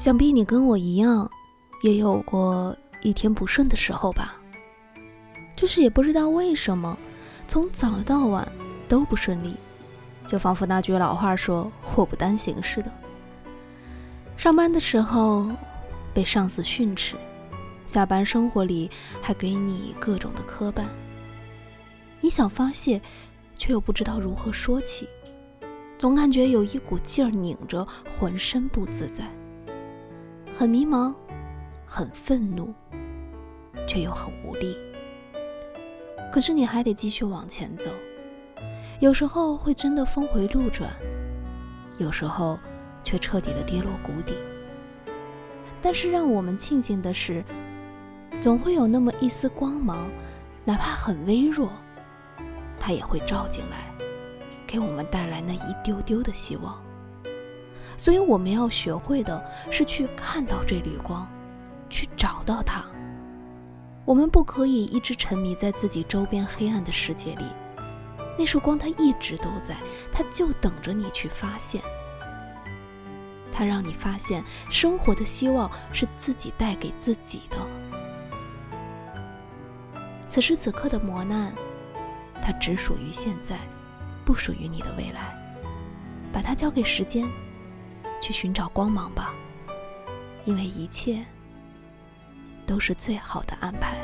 想必你跟我一样，也有过一天不顺的时候吧？就是也不知道为什么，从早到晚都不顺利，就仿佛那句老话说“祸不单行”似的。上班的时候被上司训斥，下班生活里还给你各种的磕绊，你想发泄，却又不知道如何说起，总感觉有一股劲儿拧着，浑身不自在。很迷茫，很愤怒，却又很无力。可是你还得继续往前走，有时候会真的峰回路转，有时候却彻底的跌落谷底。但是让我们庆幸的是，总会有那么一丝光芒，哪怕很微弱，它也会照进来，给我们带来那一丢丢的希望。所以我们要学会的是去看到这缕光，去找到它。我们不可以一直沉迷在自己周边黑暗的世界里，那束光它一直都在，它就等着你去发现。它让你发现生活的希望是自己带给自己的。此时此刻的磨难，它只属于现在，不属于你的未来。把它交给时间。去寻找光芒吧，因为一切都是最好的安排。